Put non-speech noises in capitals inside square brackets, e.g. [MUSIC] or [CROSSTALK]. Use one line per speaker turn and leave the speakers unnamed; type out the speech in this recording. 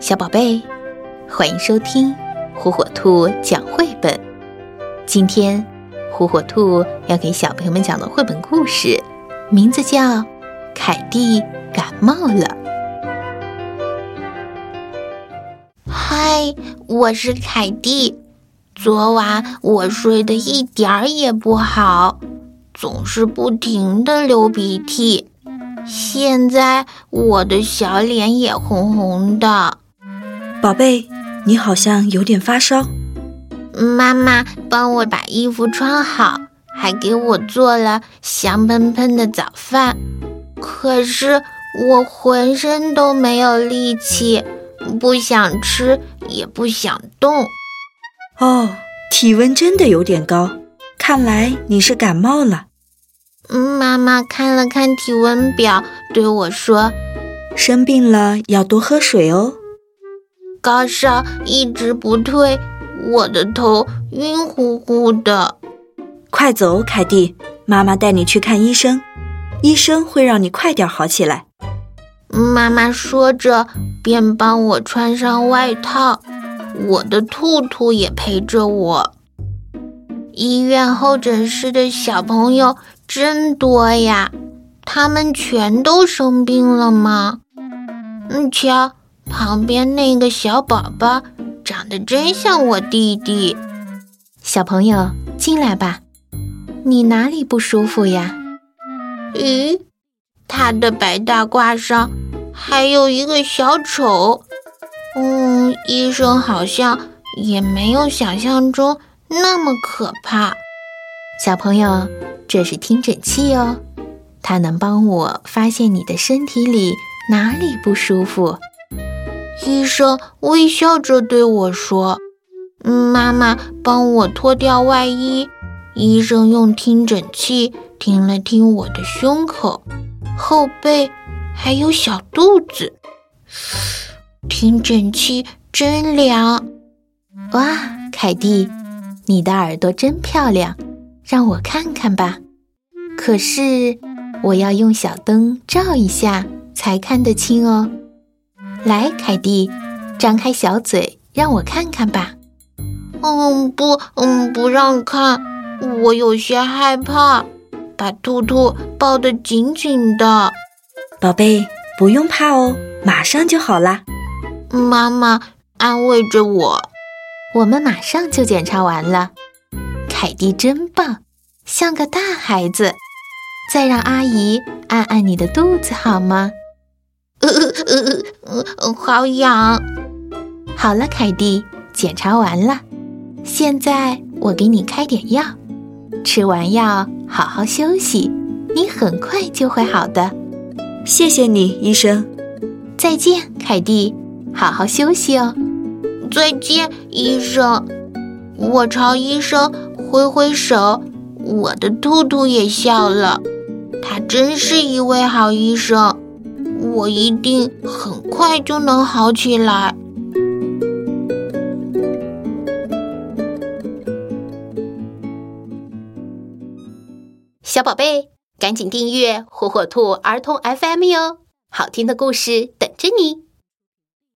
小宝贝，欢迎收听火火兔讲绘本。今天，火火兔要给小朋友们讲的绘本故事，名字叫《凯蒂感冒了》。
嗨，我是凯蒂。昨晚我睡得一点儿也不好，总是不停的流鼻涕。现在我的小脸也红红的。
宝贝，你好像有点发烧。
妈妈帮我把衣服穿好，还给我做了香喷喷的早饭。可是我浑身都没有力气，不想吃，也不想动。
哦，体温真的有点高，看来你是感冒了。
妈妈看了看体温表，对我说：“
生病了要多喝水哦。”
高烧一直不退，我的头晕乎乎的。
快走，凯蒂，妈妈带你去看医生，医生会让你快点好起来。
妈妈说着，便帮我穿上外套。我的兔兔也陪着我。医院候诊室的小朋友真多呀，他们全都生病了吗？嗯，瞧。旁边那个小宝宝长得真像我弟弟。
小朋友，进来吧。你哪里不舒服呀？
咦，他的白大褂上还有一个小丑。嗯，医生好像也没有想象中那么可怕。
小朋友，这是听诊器哦，它能帮我发现你的身体里哪里不舒服。
医生微笑着对我说：“妈妈，帮我脱掉外衣。”医生用听诊器听了听我的胸口、后背，还有小肚子。听诊器真凉！
哇，凯蒂，你的耳朵真漂亮，让我看看吧。可是我要用小灯照一下才看得清哦。来，凯蒂，张开小嘴，让我看看吧。
嗯，不，嗯，不让看，我有些害怕。把兔兔抱得紧紧的。
宝贝，不用怕哦，马上就好啦。
妈妈安慰着我。
我们马上就检查完了。凯蒂真棒，像个大孩子。再让阿姨按按你的肚子好吗？
呃 [LAUGHS] 呃呃呃呃，好痒。
好了，凯蒂，检查完了。现在我给你开点药，吃完药好好休息，你很快就会好的。
谢谢你，医生。
再见，凯蒂，好好休息哦。
再见，医生。我朝医生挥挥手，我的兔兔也笑了。他真是一位好医生。我一定很快就能好起来，
小宝贝，赶紧订阅火火兔儿童 FM 哟，好听的故事等着你。